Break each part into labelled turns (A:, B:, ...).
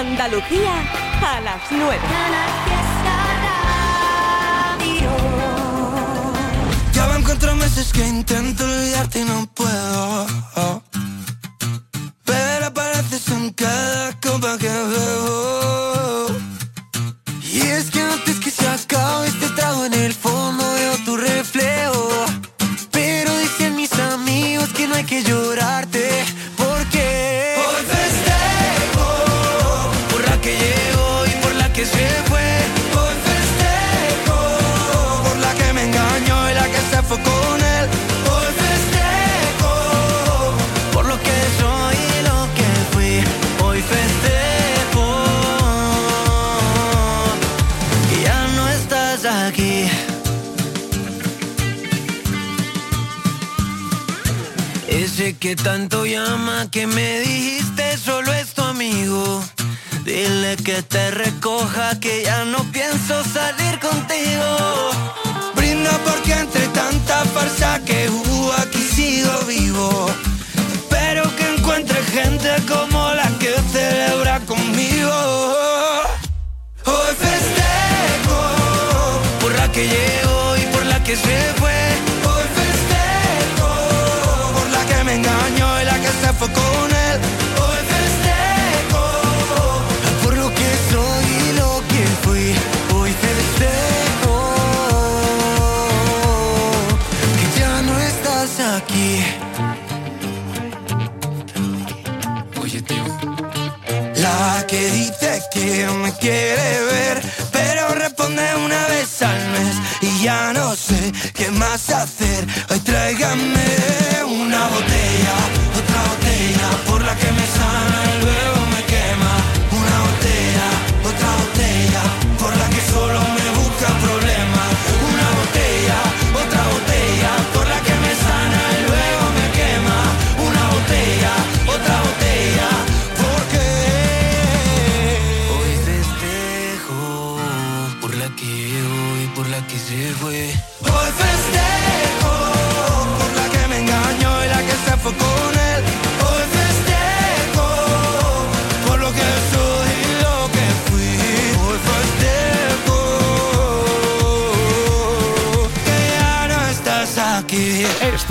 A: Andalucía a las 9.
B: Ya van cuatro meses que intento olvidarte y no puedo. Pero apareces en cada copa que bebo. Que tanto llama que me dijiste solo es tu amigo. Dile que te recoja que ya no pienso salir contigo. Brinda porque entre tanta farsa que que me quiere ver, pero responde una vez al mes y ya no sé qué más hacer. Hoy tráigame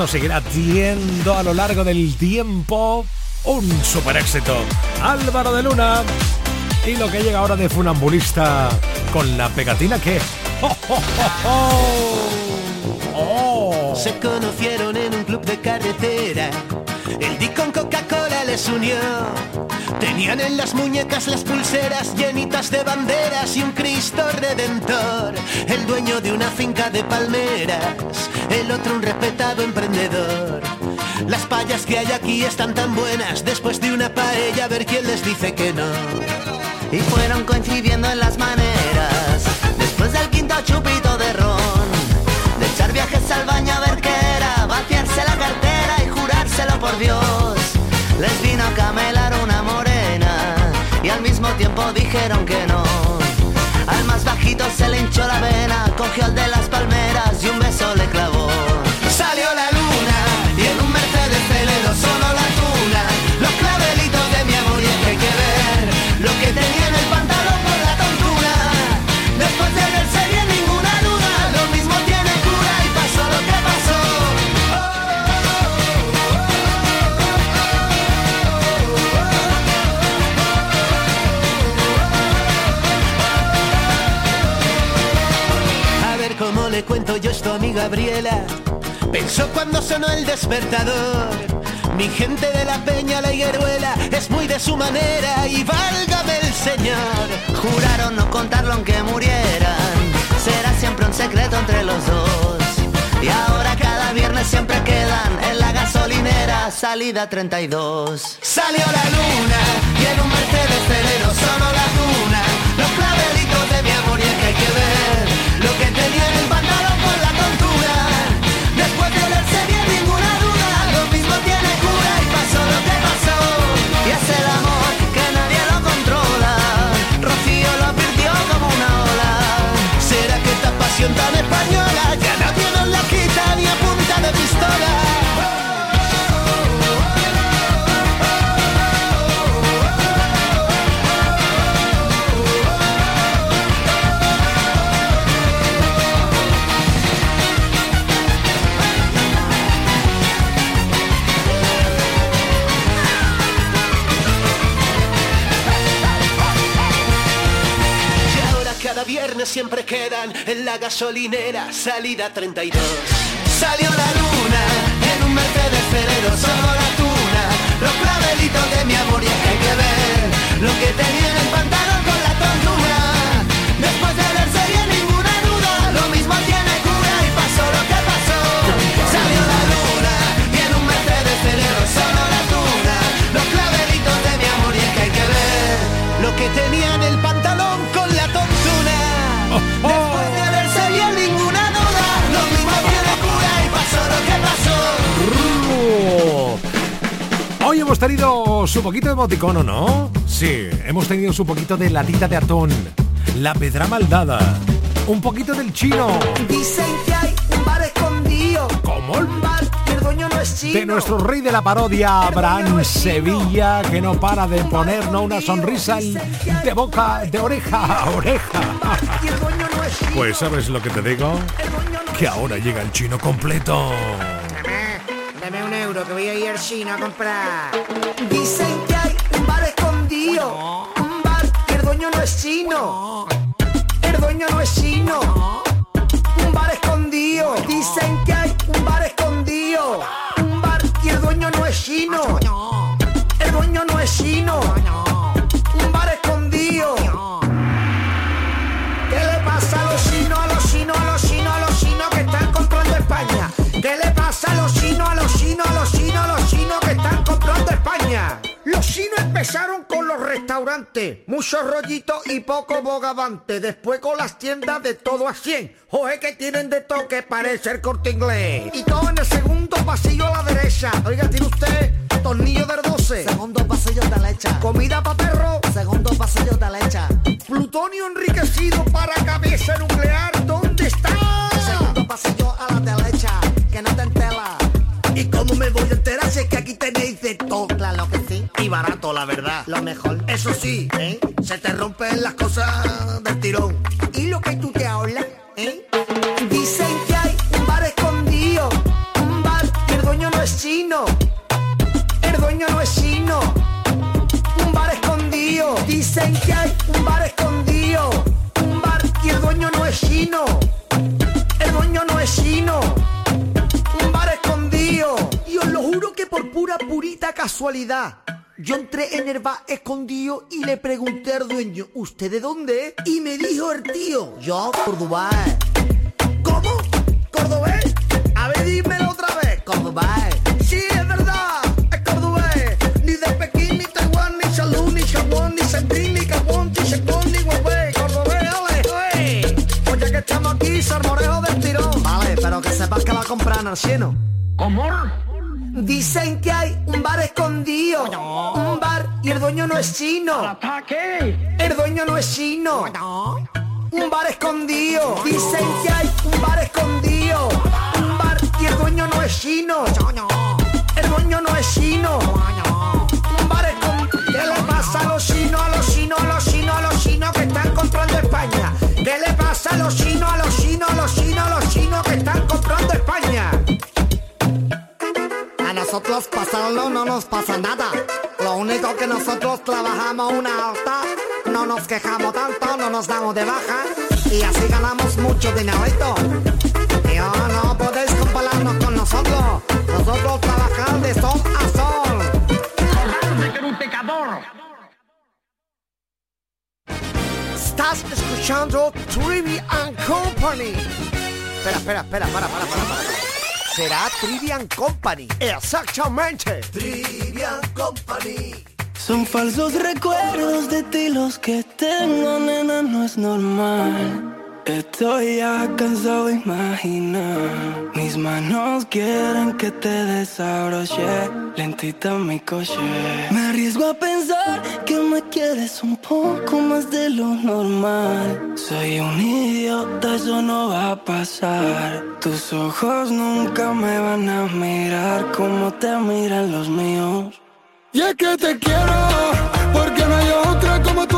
C: Seguirá siendo a lo largo del tiempo un super éxito. Álvaro de Luna. Y lo que llega ahora de funambulista con la pegatina que... ¡Oh, oh, oh, oh!
D: Se conocieron en un club de carretera. El Dick con Coca-Cola les unió. Tenían en las muñecas las pulseras llenitas de banderas y un Cristo redentor. El dueño de una finca de palmeras, el otro un respetado emprendedor. Las payas que hay aquí están tan buenas, después de una paella a ver quién les dice que no. Y fueron coincidiendo en las maneras, después del quinto chupito de ron. De echar viajes al baño a ver qué era, vaciarse la cartera y jurárselo por Dios. Dijeron que no. Al más bajito se le hinchó la vena, cogió al de las palmeras Gabriela. Pensó cuando sonó el despertador. Mi gente de la peña, la higueruela, es muy de su manera y válgame el Señor. Juraron no contarlo aunque murieran. Será siempre un secreto entre los dos. Y ahora cada viernes siempre quedan en la gasolinera, salida 32. Salió la luna y en un Mercedes Celero solo la tuna. Los clavelitos de mi amor y es que hay que ver lo que tenía en el pantalón que tan española ya nadie nos la quita ni a punta de pistola? Siempre quedan en la gasolinera, salida 32. Salió la luna en un Mercedes Ferrero, solo la tuna, los clavelitos de mi amor y hay que ver lo que tenía en el pantalón
C: su poquito de boticono, ¿no? Sí, hemos tenido su poquito de latita de atún, la pedra maldada, un poquito del chino.
E: Dicen que hay un bar escondido.
C: ¿Cómo?
E: Un bar que el dueño no es chino.
C: De nuestro rey de la parodia, Abraham Sevilla, que no para de ponernos una sonrisa de boca, de oreja a oreja.
E: El.
C: Pues sabes lo que te digo,
E: El
C: que ahora llega el chino completo.
E: Que voy a ir al chino a comprar. Dicen que hay un bar escondido. Un bar que el dueño no es chino. El dueño no es chino. Un bar escondido. Dicen que hay empezaron con los restaurantes, muchos rollitos y poco bogavante. Después con las tiendas de todo a 100. Oje que tienen de toque, parece el corte inglés. Y todo en el segundo pasillo a la derecha. Oiga, tiene usted tornillo del 12.
F: Segundo pasillo de leche.
E: Comida para perro.
F: Segundo pasillo de leche.
E: Plutonio enriquecido para cabeza nuclear. ¿Dónde está?
F: Segundo pasillo a la derecha. Que no te entela.
E: ¿Y cómo me voy a enterar si es que aquí tenéis Y barato, la verdad.
F: Lo mejor.
E: Eso sí, ¿eh? Se te rompen las cosas del tirón. ¿Y lo que tú te hablas? ¿Eh? Dicen que hay un bar escondido. Un bar y el dueño no es chino. El dueño no es chino. Un bar escondido. Dicen que hay un bar escondido. Un bar y el dueño no es chino. El dueño no es chino un bar escondido. Y os lo juro que por pura purita casualidad. Yo entré en el bar escondido y le pregunté al dueño, ¿usted de dónde? Y me dijo el tío,
F: Yo, Córdoba.
E: ¿cómo? ¿Cordobés? A ver, dímelo otra vez.
F: Córdoba.
E: Sí, es verdad, es cordobés. Ni de Pekín, ni Taiwán, ni Salud, ni Chabón, ni Sendín, ni Gabón, ni Chacón, ni Huawei. Cordobés, ole, ole. Pues ya que estamos aquí, salmorejo del tirón.
F: Vale, pero que sepas que la compran al chino.
E: Dicen que hay un bar escondido. Un bar y el dueño no es chino. El dueño no es chino. Un bar escondido. Dicen que hay un bar escondido. Un bar y el dueño no es chino. El dueño no es chino. Un bar escondido. ¿Qué le pasa a los chinos, a los chinos, a los chinos, a los chinos que están comprando España? ¿Qué le pasa a los chinos, a los chinos, a los chinos, a los chinos que están comprando España?
F: Nosotros pasarlo no nos pasa nada. Lo único que nosotros trabajamos una alta, no nos quejamos tanto, no nos damos de baja y así ganamos mucho dinerito. Y oh, no podéis compararnos con nosotros. Nosotros trabajamos de sol a sol.
E: Estás escuchando Trivian Company. Espera, espera, espera, para, para, para, para. Será Trivian Company. Exactamente. Trivian Company.
G: Son falsos recuerdos de ti los que tengo, nena, no es normal. Estoy ya cansado de imaginar. Mis manos quieren que te desabroche lentita mi coche. Me arriesgo a pensar que me quieres un poco más de lo normal. Soy un idiota, eso no va a pasar. Tus ojos nunca me van a mirar como te miran los míos. Y es que te quiero, porque no hay otra como tú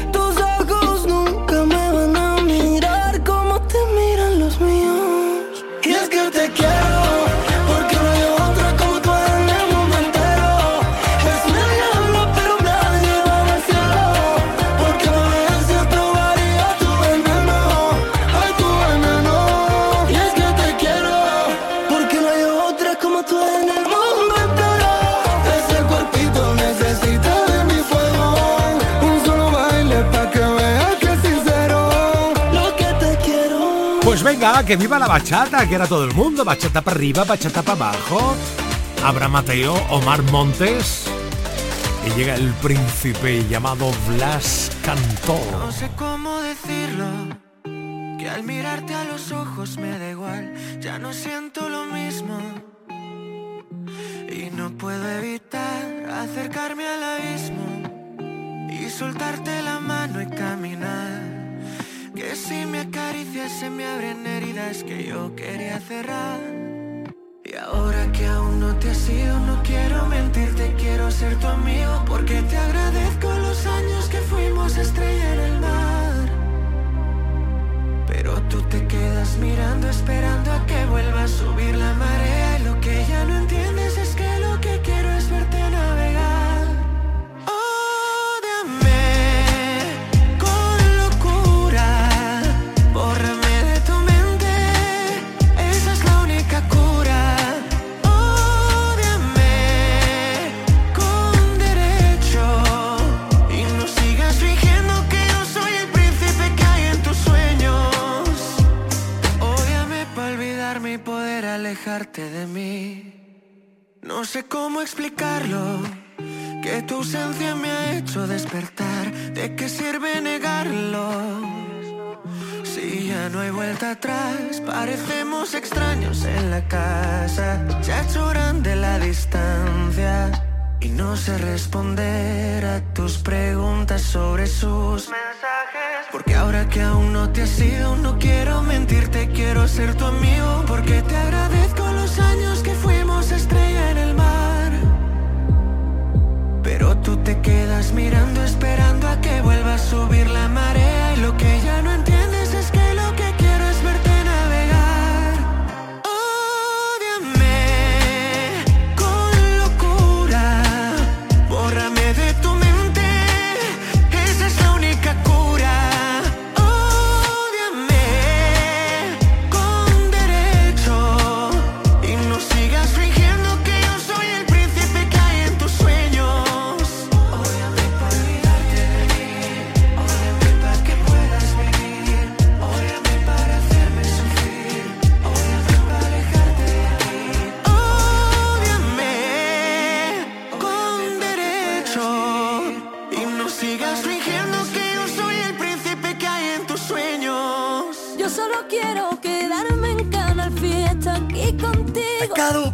C: viva la bachata, que era todo el mundo, bachata para arriba, bachata para abajo. Abraham Mateo, Omar Montes. Y llega el príncipe llamado Blas Cantó.
H: No sé cómo decirlo, que al mirarte a los ojos me da igual, ya no siento lo mismo. Y no puedo evitar acercarme al abismo y soltarte la mano y caminar que si me acaricias se me abren heridas que yo quería cerrar. Y ahora que aún no te has ido, no quiero mentirte, quiero ser tu amigo. Porque te agradezco los años que fuimos estrella en el mar. Pero tú te quedas mirando,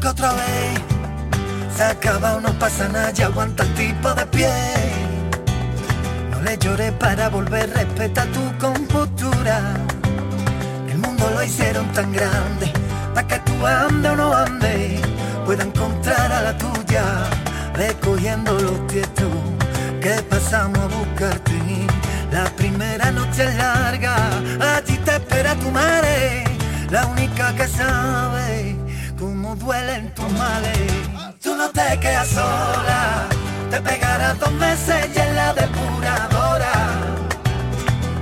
I: otra vez. Se acaba, no pasa nada, ya aguanta el tipo de pie. No le llores para volver, respeta tu compostura. El mundo lo hicieron tan grande, para que tú ande o no ande, pueda encontrar a la tuya, recogiendo los tiestos que pasamos a buscarte. La primera noche larga, espera tu madre, la única que sabe cómo duelen tus males. Tú no te quedas sola, te pegarás dos meses y en la depuradora,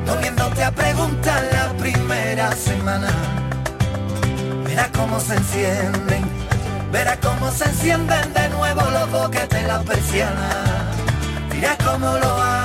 I: no viéndote a preguntar la primera semana. Verás cómo se encienden, verás cómo se encienden de nuevo los boquetes en la persiana. Dirás cómo lo hago,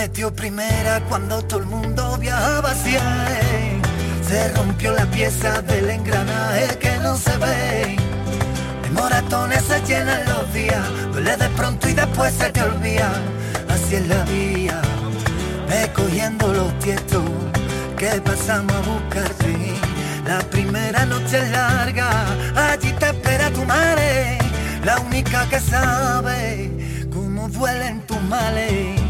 I: metió primera cuando todo el mundo viajaba hacia él. Se rompió la pieza del engranaje que no se ve. De moratones se llenan los días, duele de pronto y después se te olvida. Así es la vía, ve cogiendo los tietos que pasamos a buscarte. La primera noche es larga, allí te espera tu madre, la única que sabe cómo duelen tus males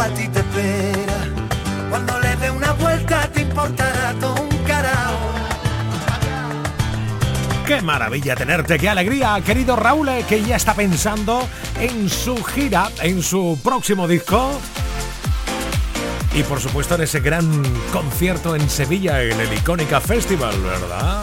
I: a ti te espera. Cuando le dé una vuelta te importará todo un carajo.
C: Qué maravilla tenerte, qué alegría, querido Raúl, eh, que ya está pensando en su gira, en su próximo disco. Y por supuesto en ese gran concierto en Sevilla, en el Icónica Festival, ¿verdad?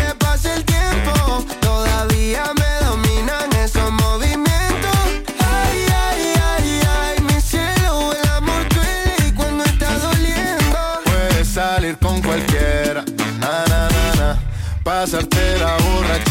J: pasarte la borrachera,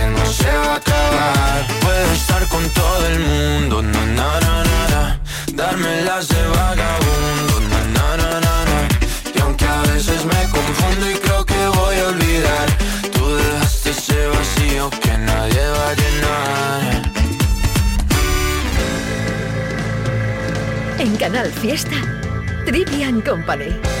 K: se va a acabar. Puedo estar con todo el mundo, na na na na, na. de vagabundo, na na na na na. Y aunque a veces me confundo y creo que voy a olvidar, tú dejaste ese vacío que nadie va a llenar.
L: En Canal Fiesta, Trivian Company.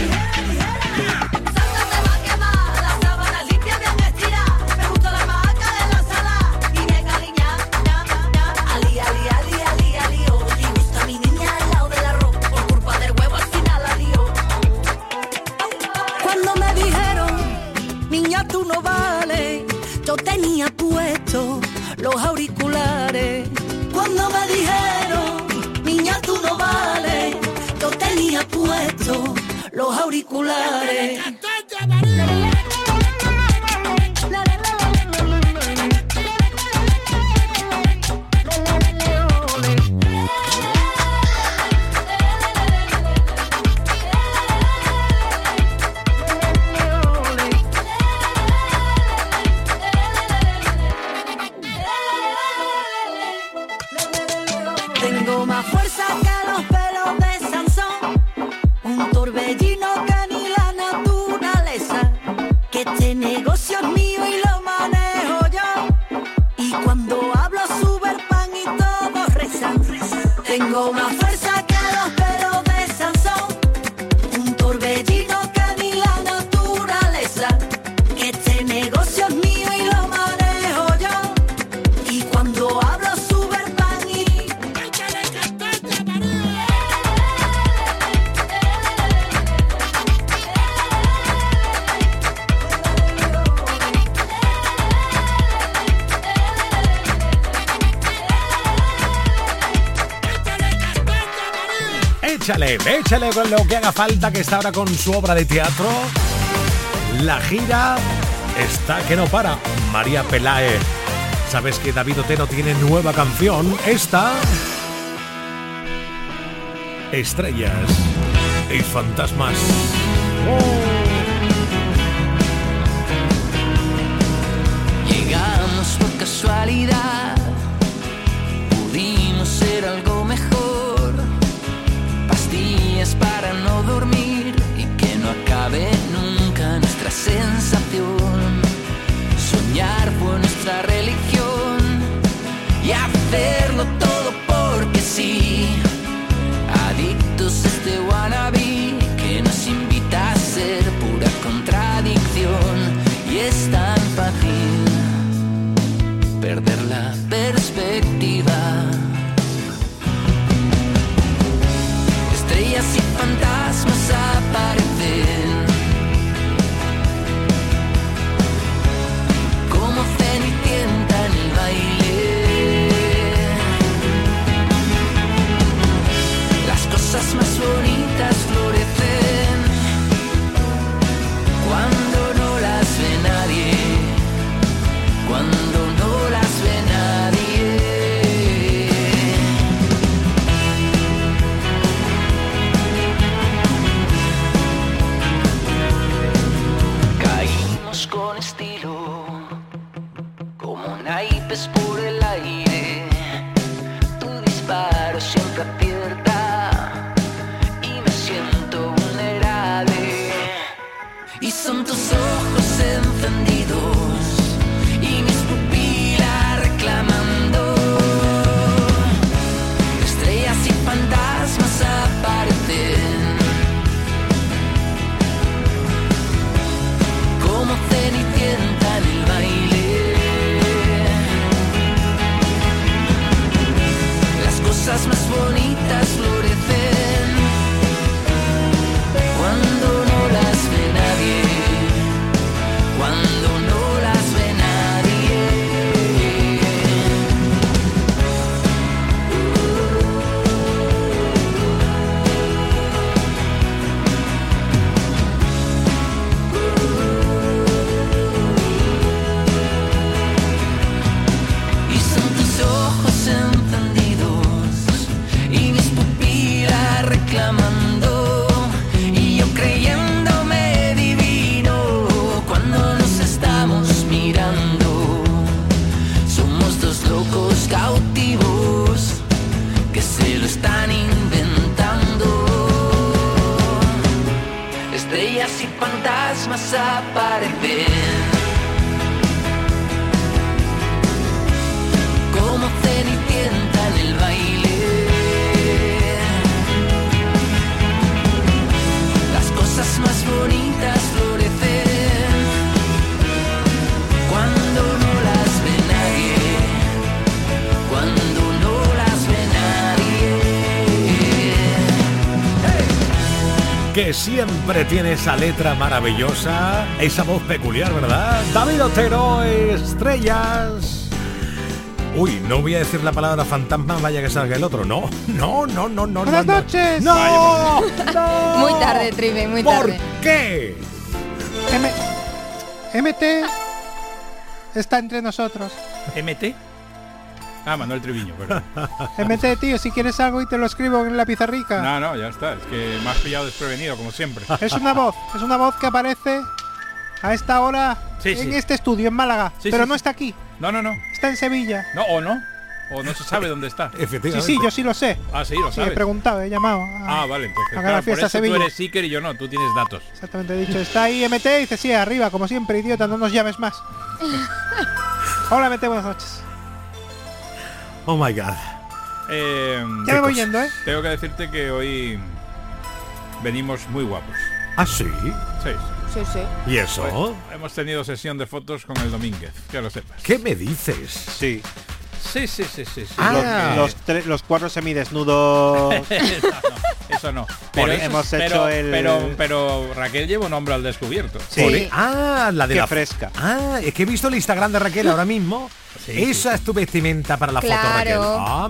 A: los auriculares. Lo que
C: haga falta que está ahora con su obra de teatro. La gira está que no para. María Pelae. ¿Sabes que David Otero tiene nueva canción? Esta. Estrellas y fantasmas.
M: Llegamos por casualidad, sensación. Soñar fue siempre
C: tiene esa letra maravillosa, esa voz peculiar, ¿verdad? David Otero, estrellas. Uy, no voy a decir la palabra fantasma, vaya que salga el otro. No, no, no, no, no.
N: Buenas
C: no, no.
N: noches.
C: No, no.
O: Muy tarde, Tribe, muy
C: ¿Por
O: tarde.
C: qué?
N: M MT está entre nosotros.
P: ¿MT? Ah, Manuel Treviño, perdón.
N: MT, tío, si quieres algo y te lo escribo en la pizarrica.
P: No, no, ya está. Es que me has pillado desprevenido, como siempre.
N: Es una voz, es una voz que aparece a esta hora
P: Sí,
N: en
P: sí.
N: este estudio, en Málaga.
P: Sí,
N: pero
P: sí,
N: no está aquí,
P: No, no, no.
N: está en Sevilla.
P: No, o no. O no se sabe dónde está.
N: Sí, sí, yo sí lo sé.
P: Ah, sí, lo
N: Sí, he
P: sabes.
N: preguntado, he llamado. a-
P: Ah, vale, entonces.
N: a la
P: claro, por eso
N: Sevilla.
P: tú eres Seeker y yo no, tú tienes datos.
N: Exactamente, he dicho, está ahí MT y dice, sí, arriba, como siempre, idiota, no nos llames más. Hola MT, buenas noches.
C: Oh my god.
P: Eh,
N: Ya me voy yendo, ¿eh?
P: Tengo que decirte que hoy venimos muy guapos.
C: ¿Ah, sí?
P: Sí.
O: Sí, sí.
C: ¿Y eso?
P: Hemos tenido sesión de fotos con el Domínguez, que lo sepas.
C: ¿Qué me dices?
Q: Sí.
P: Sí, sí, sí, sí. sí.
C: Ah.
Q: Los, los, tre- los cuatro semidesnudos.
P: Eso no. Pero
Q: hemos
P: pero-
Q: hecho el-
P: Pero, pero Raquel lleva un hombre al descubierto.
Q: Sí.
C: Ah, la de
Q: Qué
C: la
Q: fresca.
C: Ah, es que he visto el Instagram de Raquel ahora mismo.
P: Sí,
C: Esa es tu vestimenta para la
O: Claro.
C: foto, Raquel. Ah.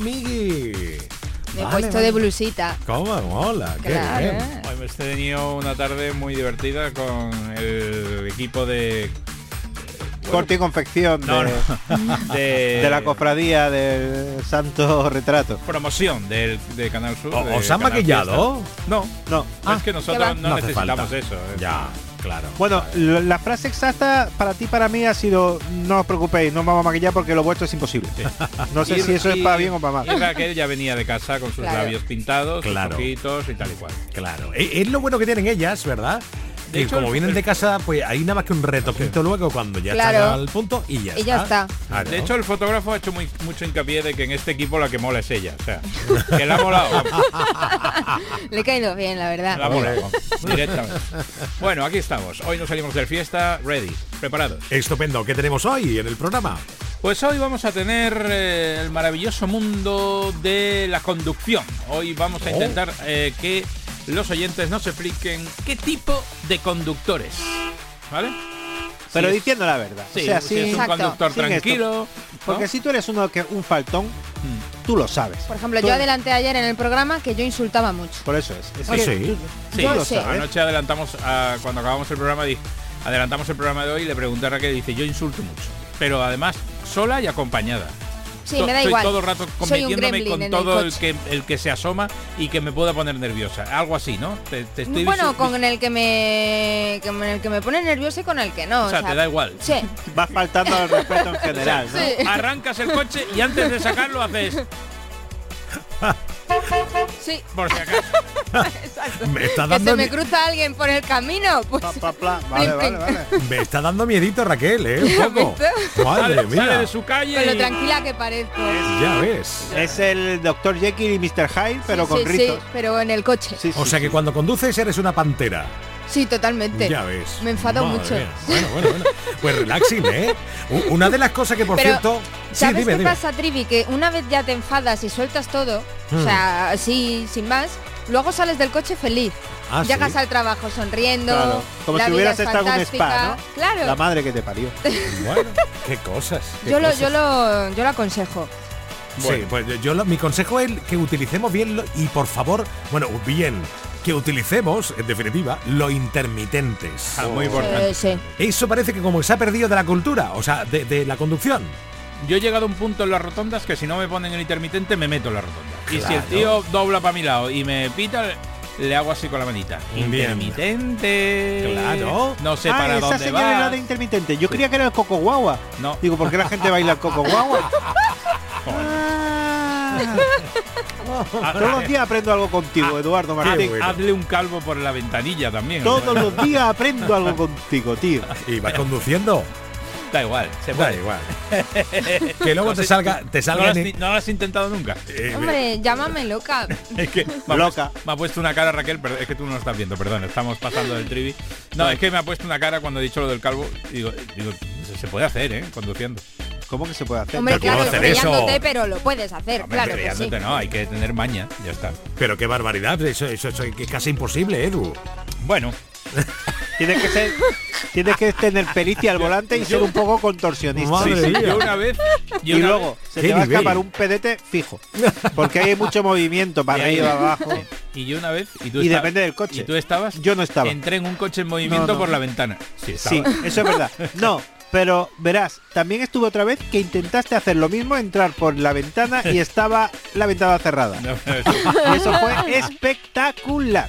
O: Me he
C: Vale,
O: puesto
C: vale.
O: de blusita.
C: ¿Cómo? Mola, qué
O: Claro,
C: bien.
O: ¿eh?
P: Hoy he tenido una tarde muy divertida con el equipo de
N: Corte y confección
P: No,
N: de,
P: no. De-
N: de la cofradía del Santo Retrato.
P: promoción del, de Canal Sur.
C: ¿O-
P: de
C: ¿Os han maquillado?
P: Fiesta. No,
N: No.
P: es que nosotros no,
C: No
P: necesitamos
C: falta.
P: eso. eh.
C: Ya, claro.
N: Bueno, la frase exacta para ti, para mí ha sido no os preocupéis, no vamos a maquillar porque lo vuestro es imposible. No sé
P: Y-
N: si eso es
P: y-
N: para bien o para
P: Y
N: mal.
P: Raquel ya venía de casa con sus
O: Claro.
P: labios pintados,
C: Claro.
P: sus ojitos y tal y cual.
C: Claro. E- Es lo bueno que tienen ellas, ¿verdad?
P: De
C: Que
P: hecho,
C: como
P: el-
C: vienen de casa, pues hay nada más que un retoquito luego cuando ya
O: Claro.
C: están al punto y ya
O: Y ya está.
C: Claro.
P: De hecho, el fotógrafo ha hecho muy, mucho hincapié de que en este equipo la que mola es ella. O sea, que la ha molado.
O: Le he caído bien, la verdad.
P: La molado. Directamente. Bueno, aquí estamos. Hoy nos salimos del fiesta. Ready. Preparados.
C: Estupendo. ¿Qué tenemos hoy en el programa?
P: Pues hoy vamos a tener eh, el maravilloso mundo de la conducción. Hoy vamos a
C: Oh.
P: intentar eh, que los oyentes nos expliquen qué tipo de conductores. ¿Vale?
N: Pero
P: Si es-
N: diciendo la verdad.
P: Sí,
N: o sea,
P: si es un conductor
N: esto.
P: tranquilo. ¿no?
N: Porque si tú eres uno que un faltón,
P: Mm.
N: tú lo sabes.
O: Por ejemplo,
N: Tú-
O: yo adelanté ayer en el programa que yo insultaba mucho.
N: Por eso es. es
C: sí.
P: Sí,
N: lo
P: anoche adelantamos, a- cuando acabamos el programa, adelantamos el programa de hoy y le pregunté a Raquel, dice, yo insulto mucho. Pero además, sola y acompañada.
O: Sí,
P: To-
O: me da
P: Soy
O: igual.
P: todo el rato
O: Soy un
P: cometiéndome
O: gremlin
P: con todo
O: el
P: que, el que se asoma y que me pueda poner nerviosa. Algo así, ¿no? Te, te estoy
O: Bueno, con el que me con el que me pone nervioso y con el que no.
P: O sea, te da igual.
O: Sí.
N: Vas faltando al respeto en general, ¿no?
O: Sí.
P: Arrancas el coche y antes de sacarlo haces
O: Sí.
P: por si acaso.
O: Exacto.
C: Me está
O: que
C: dando
O: se me cruza alguien por el camino, pues
N: Pla, pla, pla. Vale, vale, vale.
C: Me está dando miedito Raquel, ¿eh? Un poco. Madre
P: Sale, sale
C: mía.
P: de su calle
O: con lo
P: y-
O: tranquila que parezco.
C: Ya ves.
N: Es el Dr. Jekyll y Mr. Hyde, pero
O: Sí,
N: con
O: sí,
N: ritos.
O: sí, pero en el coche.
N: Sí,
C: O
N: sí,
C: sea
N: sí.
C: que cuando conduces eres una pantera.
O: Sí, totalmente.
C: Ya ves.
O: Me enfado
C: Madre
O: mucho.
C: mía. Bueno, bueno, bueno. Pues relaxing, ¿eh? Una de las cosas que, por
O: Pero,
C: cierto... Sí,
O: ¿Sabes
C: dime,
O: qué
C: dime.
O: pasa, Trivi? Que una vez ya te enfadas y sueltas todo,
C: Hmm.
O: o sea, así, sin más, luego sales del coche feliz.
C: Ah,
O: Llegas
C: ¿sí?
O: al trabajo sonriendo.
N: Claro, como
O: la
N: si
O: vida
N: hubieras
O: es
N: estado en un spa.
O: Claro.
N: La madre que te parió.
C: Bueno, qué cosas. qué
O: yo, lo, yo, lo, yo lo aconsejo.
C: Sí, pues yo lo- mi consejo es que utilicemos bien lo- y por favor, bueno, bien, que utilicemos, en definitiva, los intermitentes.
P: Ah, muy importante.
O: Sí, sí.
C: Eso parece que como se ha perdido de la cultura, o sea, de, de la conducción.
P: Yo he llegado a un punto en las rotondas que si no me ponen el intermitente me meto en la rotonda. Y si el tío dobla para mi lado y me pita, le hago así con la manita.
C: Bien.
P: Intermitente.
C: Claro.
P: No sé
N: ah,
P: para
N: esa
P: dónde
N: señal es la
P: va.
N: de intermitente. Yo creía que era el coco guagua.
P: No.
N: Digo, ¿por qué la gente baila el coco guagua? Ah. Todos los días aprendo algo contigo, Eduardo Martín.
C: bueno.
P: Hazle un calvo por la ventanilla también.
N: Todos los días aprendo algo contigo, tío.
C: Y vas conduciendo.
P: Da igual, se
C: Da
P: puede.
C: igual. que luego
P: No
C: te salga, te
P: ¿No
C: salga
P: lo, has,
C: en-
P: ni- no lo has intentado nunca?
C: eh,
O: Hombre, llámame loca.
P: Es que me
N: Loca.
P: puesto, me ha puesto una cara Raquel, pero es que tú no lo estás viendo, perdón, estamos pasando del trivi. No, es que me ha puesto una cara cuando he dicho lo del calvo. Digo, digo se- puede hacer, ¿eh? Conduciendo.
N: ¿Cómo que se puede hacer?
O: Hombre,
C: Pero ¿cómo
O: claro,
C: hacer eso?
O: pero lo puedes hacer,
P: Hombre,
O: claro que sí.
P: no, hay que tener maña, ya está.
C: Pero qué barbaridad, eso, eso, eso es casi imposible, Edu.
P: Bueno,
N: Tienes que ser, tienes que tener pericia al volante y ser un poco contorsionista.
C: Madre
P: sí, sí,
C: mía.
P: yo una vez
N: Y
P: una
N: luego
P: vez-
N: se
C: ¿Qué
N: te va a escapar un pedete fijo. Porque hay mucho movimiento para
P: y ahí-
N: arriba, abajo.
P: Y yo una vez y tú
N: Y
P: estabas-
N: depende del coche.
P: Y tú estabas
N: Yo no estaba.
P: Entré en un coche en movimiento
N: No, no.
P: por la ventana. Sí,
N: eso es verdad. No, pero verás, también estuve otra vez que intentaste hacer lo mismo, entrar por la ventana y estaba la ventana cerrada.
P: No, eso
N: fue espectacular.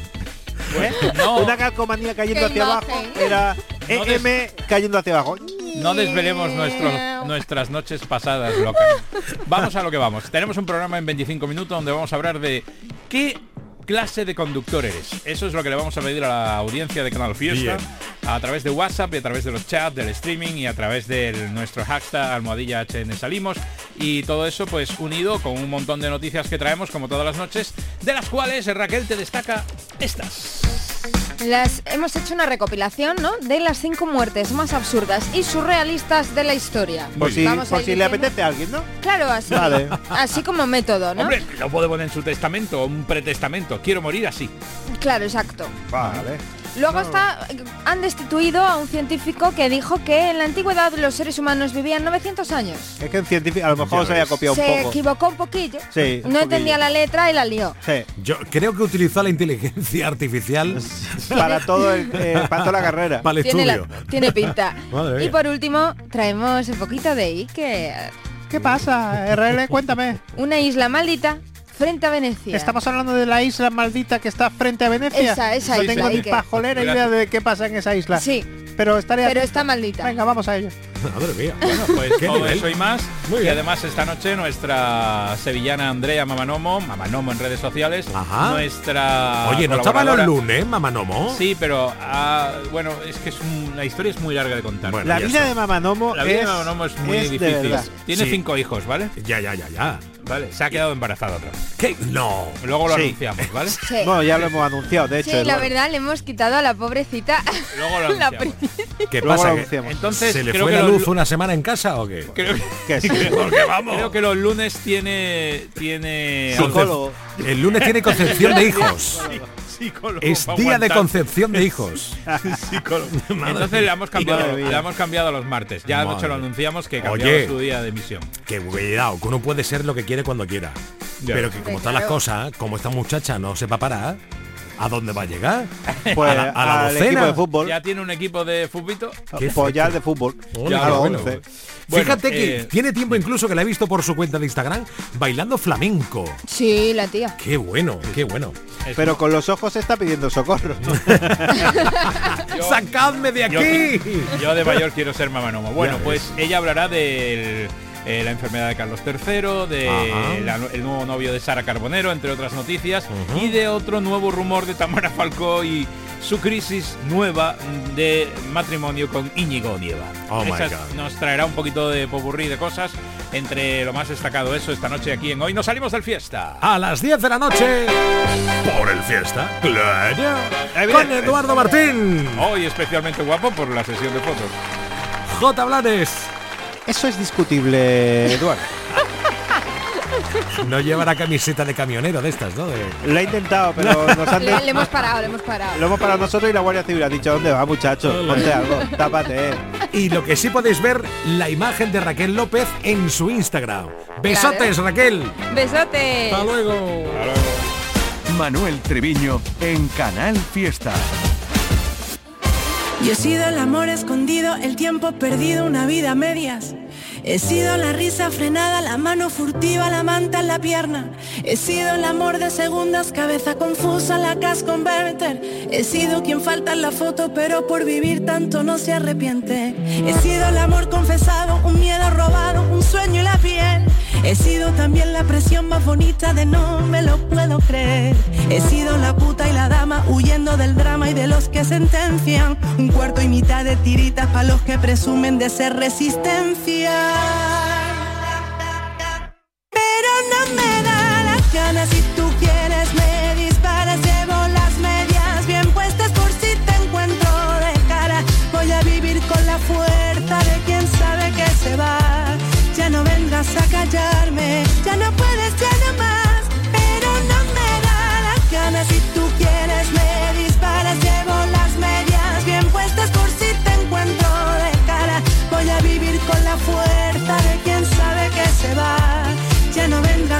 N: ¿Eh?
P: No.
N: Una calcomanía cayendo hacia abajo era
P: No
N: EM cayendo hacia abajo.
P: No desvelemos nuestros, nuestras noches pasadas locas. Vamos a lo que vamos. Tenemos un programa en 25 minutos donde vamos a hablar de qué clase de conductor eres. Eso es lo que le vamos a pedir a la audiencia de Canal Fiesta
C: Bien.
P: a través de WhatsApp y a través de los chats, del streaming y a través de nuestro hashtag almohadilla HN salimos y todo eso pues unido con un montón de noticias que traemos como todas las noches, de las cuales Raquel te destaca estas.
O: Las, hemos hecho una recopilación, ¿no? De las cinco muertes más absurdas y surrealistas de la historia.
N: Por si,
O: Vamos a
N: por si le
O: diciendo-
N: apetece a alguien, ¿no?
O: Claro, así.
N: Vale.
O: Así como método, ¿no?
P: Hombre, lo puede poner en su testamento o un pretestamento. Quiero morir así.
O: Claro, exacto.
N: Vale.
O: Luego está, han destituido a un científico que dijo que en la antigüedad los seres humanos vivían 900 años.
N: Es que un científico a lo mejor
C: Ya
N: se
C: ves.
N: copiado
O: Se
N: un poco.
O: equivocó un poquillo.
N: Sí,
O: no entendía la letra y la lió.
N: Sí.
C: Yo creo que utilizó la inteligencia artificial
N: Para todo el, eh, para toda la carrera.
C: para el
O: Tiene, la-
C: estudio.
O: tiene pinta.
C: Madre
O: y por último, traemos un poquito de Iker.
R: ¿Qué pasa, RL? Cuéntame.
O: Una isla maldita frente a Venecia.
R: Estamos hablando de la isla maldita que está frente a Venecia.
O: Esa, esa
R: no
O: isla,
R: tengo ni pajolera idea de qué pasa en esa isla.
O: Sí,
R: Pero estaría...
O: pero está maldita.
R: Venga, vamos a ello.
C: Madre mía.
P: Bueno, pues
C: ¿Qué
P: todo
C: nivel?
P: eso y más.
C: Muy
P: y
C: bien.
P: además esta noche nuestra sevillana Andrea Mamanomo, Mamanomo en redes sociales,
C: Ajá.
P: nuestra
C: Oye, ¿no estaba los lunes, Mamanomo?
P: Sí, pero ah, bueno, es que es un- la historia es muy larga de contar.
C: Bueno,
N: La vida de Mamanomo
P: la vida
N: es,
P: de Mamanomo es muy
N: es
P: difícil. Tiene
C: Sí.
P: cinco hijos, ¿vale?
C: Ya, ya, ya, ya.
P: Vale, se ha quedado embarazada otra vez.
C: ¿Qué? No.
P: Luego lo
N: Sí.
P: anunciamos, ¿vale?
O: Sí.
N: Bueno, ya lo hemos anunciado, de hecho.
O: Sí, la
N: Eduardo.
O: verdad le hemos quitado a la pobrecita
P: Luego lo
O: la
P: anunciamos.
C: ¿Qué
N: Luego
C: pasa?
N: lo
C: que
N: anunciamos.
P: Entonces,
C: ¿Se le
P: creo
C: fue
P: que
C: la
P: los
C: luz
P: lu-
C: una semana en casa o qué?
P: Creo,
N: Que sí.
C: Porque vamos.
P: creo que los lunes tiene tiene
N: Psicólogo.
C: El lunes tiene concepción de hijos.
P: Psicólogo
C: Es día de concepción de hijos.
P: Psicólogo. Entonces le hemos cambiado, le hemos cambiado a los martes. Ya anoche lo anunciamos que cambiaba
C: Oye.
P: su día de emisión.
C: Que cuidado, que uno puede ser lo que quiere cuando quiera.
P: Ya.
C: Pero que como están las cosas, como esta muchacha no sepa parar, ¿a dónde va a llegar?
N: Pues
C: a la, a la
N: al
C: docena.
N: equipo de fútbol.
P: Ya tiene un equipo de fútbito.
N: Pues ya de fútbol.
P: Ya
N: a los
C: bueno.
N: 11.
P: Bueno,
C: Fíjate que
P: eh,
C: tiene tiempo incluso que la he visto por su cuenta de Instagram bailando flamenco.
O: Sí, la tía.
C: Qué bueno, qué bueno.
N: Pero con los ojos está pidiendo socorro.
P: Yo-
C: ¡Sacadme de aquí!
P: Yo de mayor quiero ser mamanomo. Bueno,
C: Ya
P: pues ella hablará de la enfermedad de Carlos III, de la- el nuevo novio de Sara Carbonero, entre otras noticias, y de otro nuevo rumor de Tamara Falcó y su crisis nueva de matrimonio con Íñigo Nieva.
C: Oh,
P: nos traerá un poquito de popurrí de cosas, entre lo más destacado eso esta noche aquí en Hoy Nos Salimos del Fiesta.
C: A las 10 de la noche, por el fiesta. Claro. Con
P: Evidente.
C: Eduardo Martín.
P: Hoy especialmente guapo por la sesión de fotos.
C: J. Blanes.
N: Eso es discutible, Eduardo.
C: No llevará camiseta de camionero de estas, ¿no? De-
N: Lo he intentado, pero nos han
O: Le, le hemos parado, le hemos parado.
N: Lo hemos parado nosotros y la Guardia Civil ha dicho, ¿dónde va, muchacho? Ponte algo, tápate. eh".
C: Y lo que sí podéis ver, la imagen de Raquel López en su Instagram. Besotes, Raquel.
O: Besote.
C: Hasta luego.
S: Manuel Treviño en Canal Fiesta.
T: Yo he sido el amor escondido, el tiempo perdido, una vida a medias. He sido la risa frenada, la mano furtiva, la manta en la pierna. He sido el amor de segundas, cabeza confusa, la cash converter. He sido quien falta en la foto, pero por vivir tanto no se arrepiente. He sido el amor confesado, un miedo robado, un sueño y la piel. He sido también la presión más bonita de no me lo puedo creer. He sido la puta y la dama huyendo del drama y de los que sentencian. Un cuarto y mitad de tiritas para los que presumen de ser resistencia. Pero no me da las ganas si tú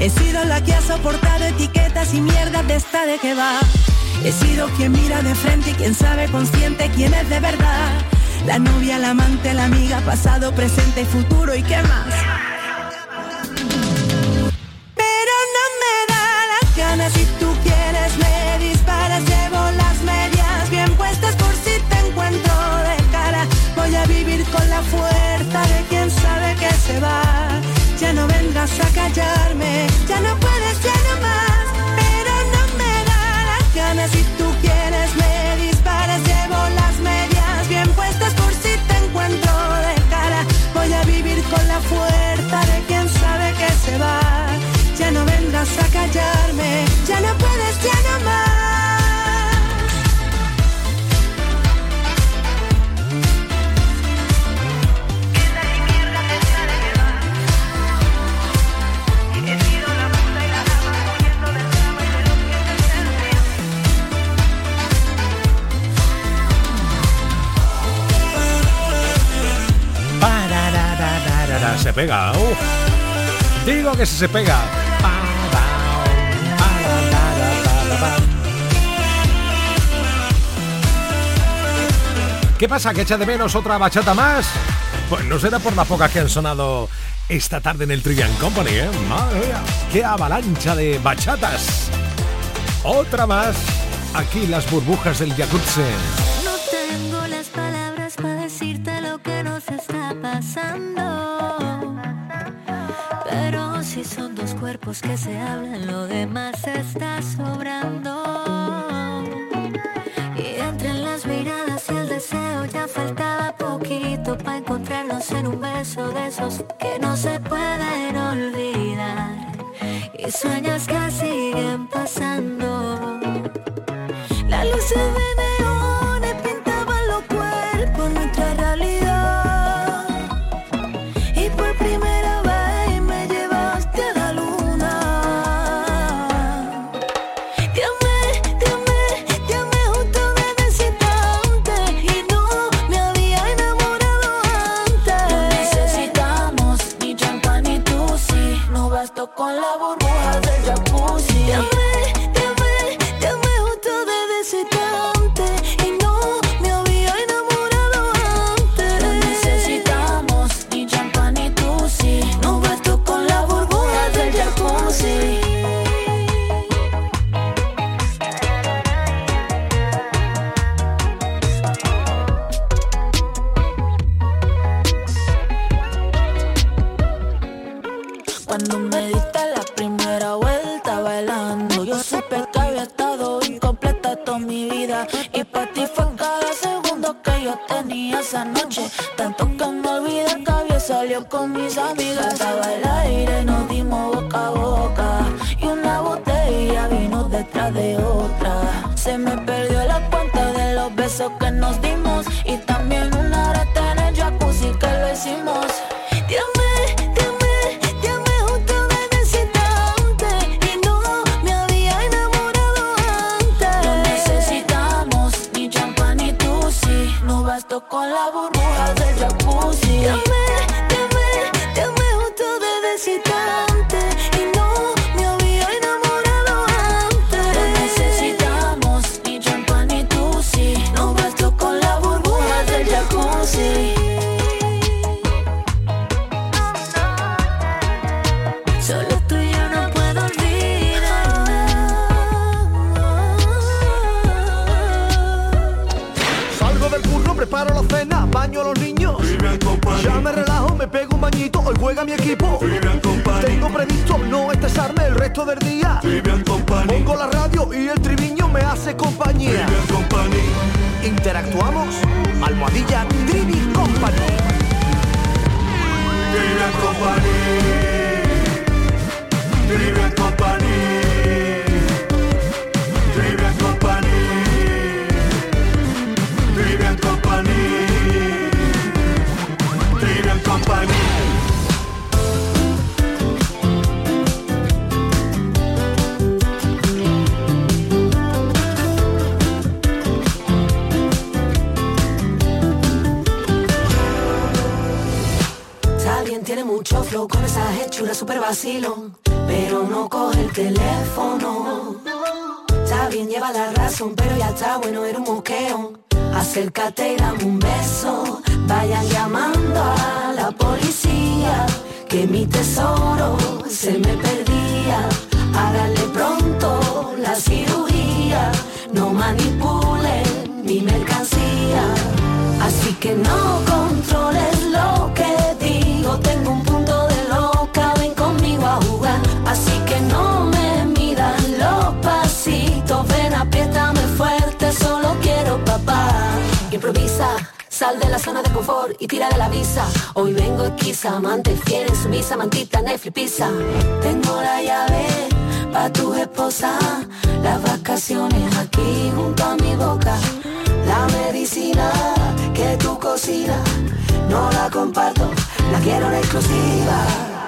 T: He sido la que ha soportado etiquetas y mierdas de esta de que va. He sido quien mira de frente y quien sabe consciente quién es de verdad. La novia, la amante, la amiga, pasado, presente y futuro y qué más. Vendrás a callarme, ya no puedes,
C: pega. Uf. Digo que si se pega. ¿Qué pasa? ¿Que echa de menos otra bachata más? Pues no será por las pocas que han sonado esta tarde en el Trivian Company, ¿eh? Madre mía, qué avalancha de bachatas. Otra más. Aquí las burbujas del jacuzzi.
U: No tengo las palabras para decirte lo que nos está pasando. Cuerpos que se hablan, lo demás está sobrando. Y entre las miradas y el deseo ya faltaba poquito para encontrarnos en un beso de esos que no se pueden olvidar. Y sueños que siguen pasando. La luz de neones
A: Se me perdió la cuenta de los besos que nos dimos. Que
V: mi
A: tesoro se me perdía. Háganle pronto la cirugía, no manipulen mi mercancía. Así que no controles lo que digo, tengo un punto de loca, ven conmigo a jugar. Así que no me midan los pasitos, ven apriétame fuerte, solo quiero papá. Improvisa. Sal de la zona de confort y tira de la visa. Hoy vengo esquiza, amante fiel en su misa, mantita, Netflix, pizza. Tengo la llave pa' tu esposa, las vacaciones aquí junto a mi boca. La medicina que tú cocinas, no la comparto, la quiero en exclusiva.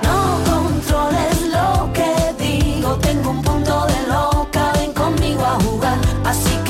A: No controles lo que digo, tengo un punto de loca, ven conmigo a jugar. Así que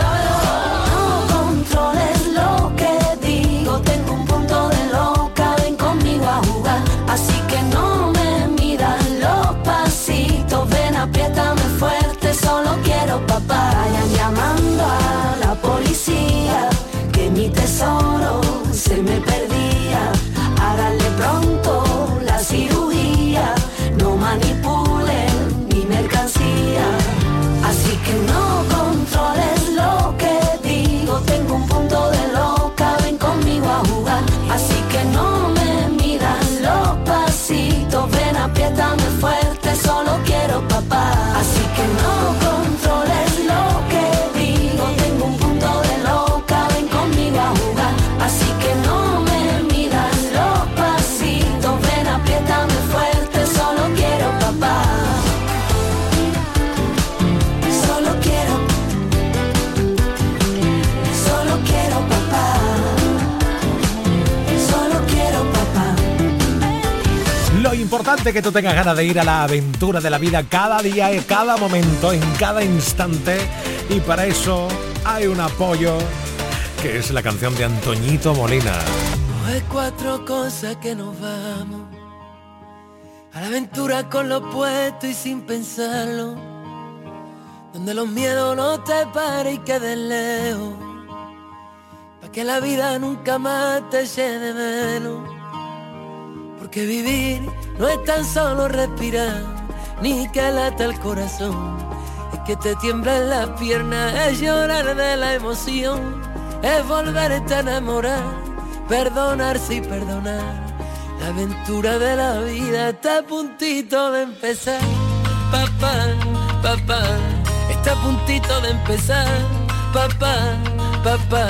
A: Controles lo que digo, tengo un punto de loca, ven conmigo a jugar. Así que no me miras los pasitos, ven, apriétame fuerte, solo quiero papá. Vayan llamando a la policía, que mi tesoro se me perdía. Háganle pronto la cirugía, no manipulen
C: Es que tú tengas ganas de ir a la aventura de la vida cada día, en cada momento, en cada instante. Y para eso hay un apoyo que es la canción de Antoñito Molina.
M: Hay cuatro cosas que nos vamos a la aventura con lo puesto y sin pensarlo, donde los miedos no te paren y queden lejos, para que la vida nunca más te llene menos, porque vivir no es tan solo respirar, ni que lata el corazón, es que te tiemblan las piernas, es llorar de la emoción, es volverte a enamorar, perdonarse y perdonar. La aventura de la vida está a puntito de empezar. Papá, papá, está a puntito de empezar. Papá, papá.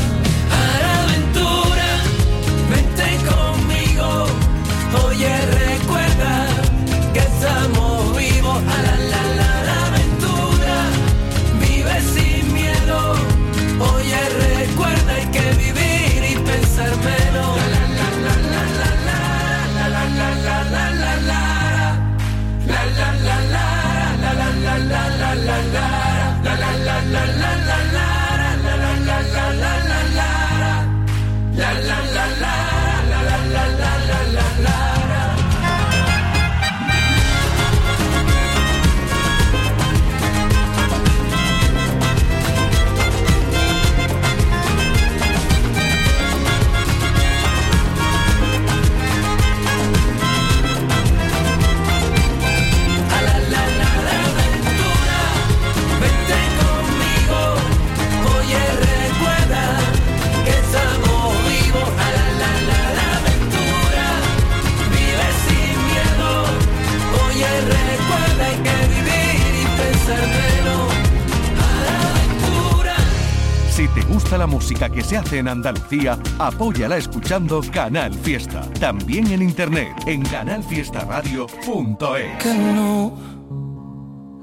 M: La
S: música que se hace en Andalucía, apóyala escuchando Canal Fiesta. También en internet en canalfiestaradio.es.
M: Que no,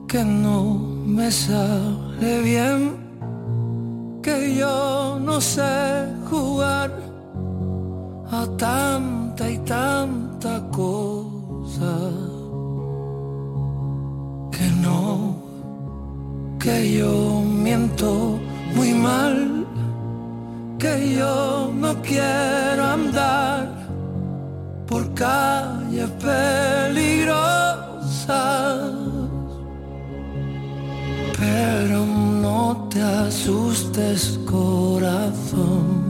M: que no me sale bien, que yo no sé jugar a tanta y tanta cosa. Que no
G: que yo miento muy mal, que yo no quiero andar por calles peligrosas. Pero no te asustes, corazón.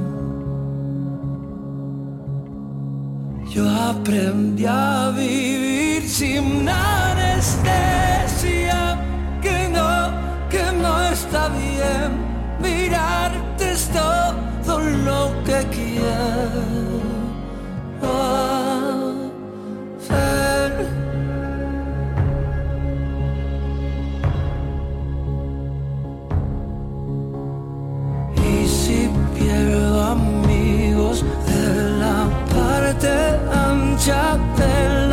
G: Yo aprendí a vivir sin anestesia, que no, que no está bien. Mirarte es todo lo que quiero hacer. Y si pierdo amigos de la parte ancha de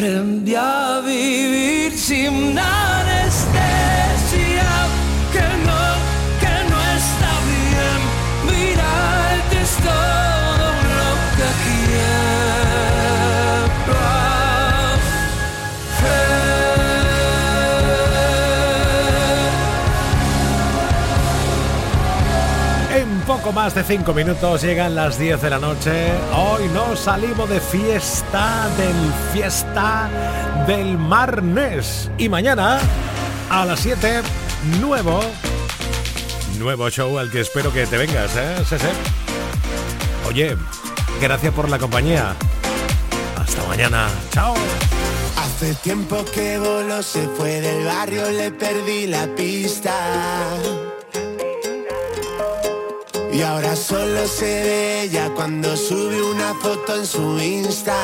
G: aprendí a vivir sin anestesia,
C: poco más de 5 minutos llegan las 10 de la noche. Hoy nos salimos de fiesta del fiesta del Marnes. Y mañana a las 7, nuevo, nuevo show al que espero que te vengas, ¿eh? Oye, gracias por la compañía. Hasta mañana. Chao.
W: Hace tiempo que Bolo se fue del barrio, le perdí la pista. Y ahora solo se ve ella cuando sube una foto en su Insta.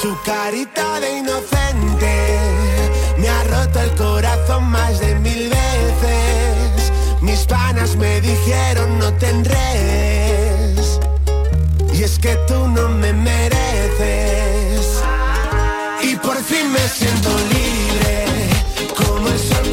W: Su carita de inocente me ha roto el corazón más de mil veces. Mis panas me dijeron no te enredes. Y es que tú no me mereces. Y por fin me siento libre. Como el sol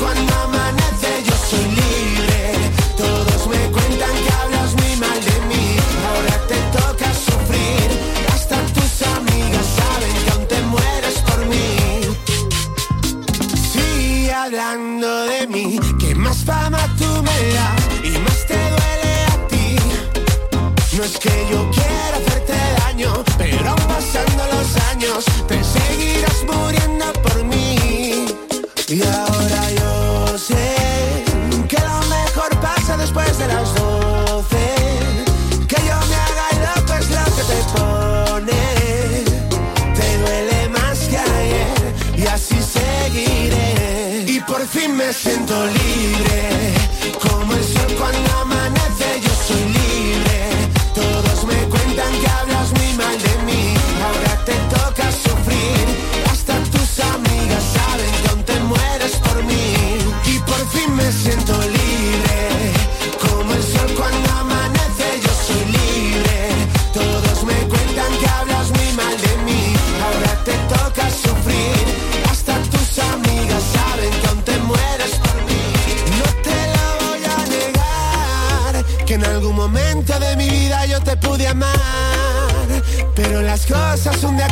W: que yo quiera hacerte daño, pero pasando los años te seguirás muriendo por mí. Y ahora yo sé que lo mejor pasa después de las doce. Que yo me haga loco es lo que te pone. Te duele más que ayer y así seguiré. Y por fin me siento libre.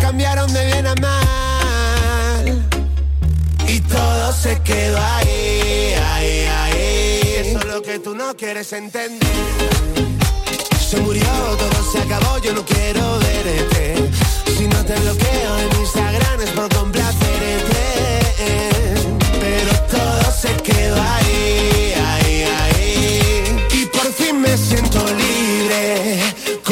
W: Cambiaron de bien a mal. Y todo se quedó ahí, ahí, ahí. Eso es lo que tú no quieres entender. Se murió, todo se acabó, yo no quiero verte. Si no te bloqueo en Instagram es por complacerte. Pero todo se quedó ahí, ahí, ahí. Y por fin me siento libre.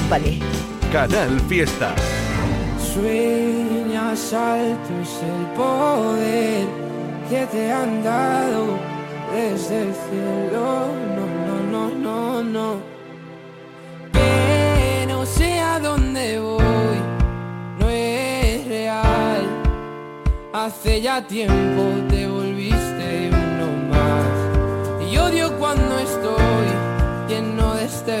X: Company.
S: Canal Fiesta.
Y: Sueñas alto es el poder que te han dado desde el cielo. No, no, no, no, no. Que no sé a dónde voy, no es real. Hace ya tiempo te volviste uno más. Y odio cuando estoy lleno de este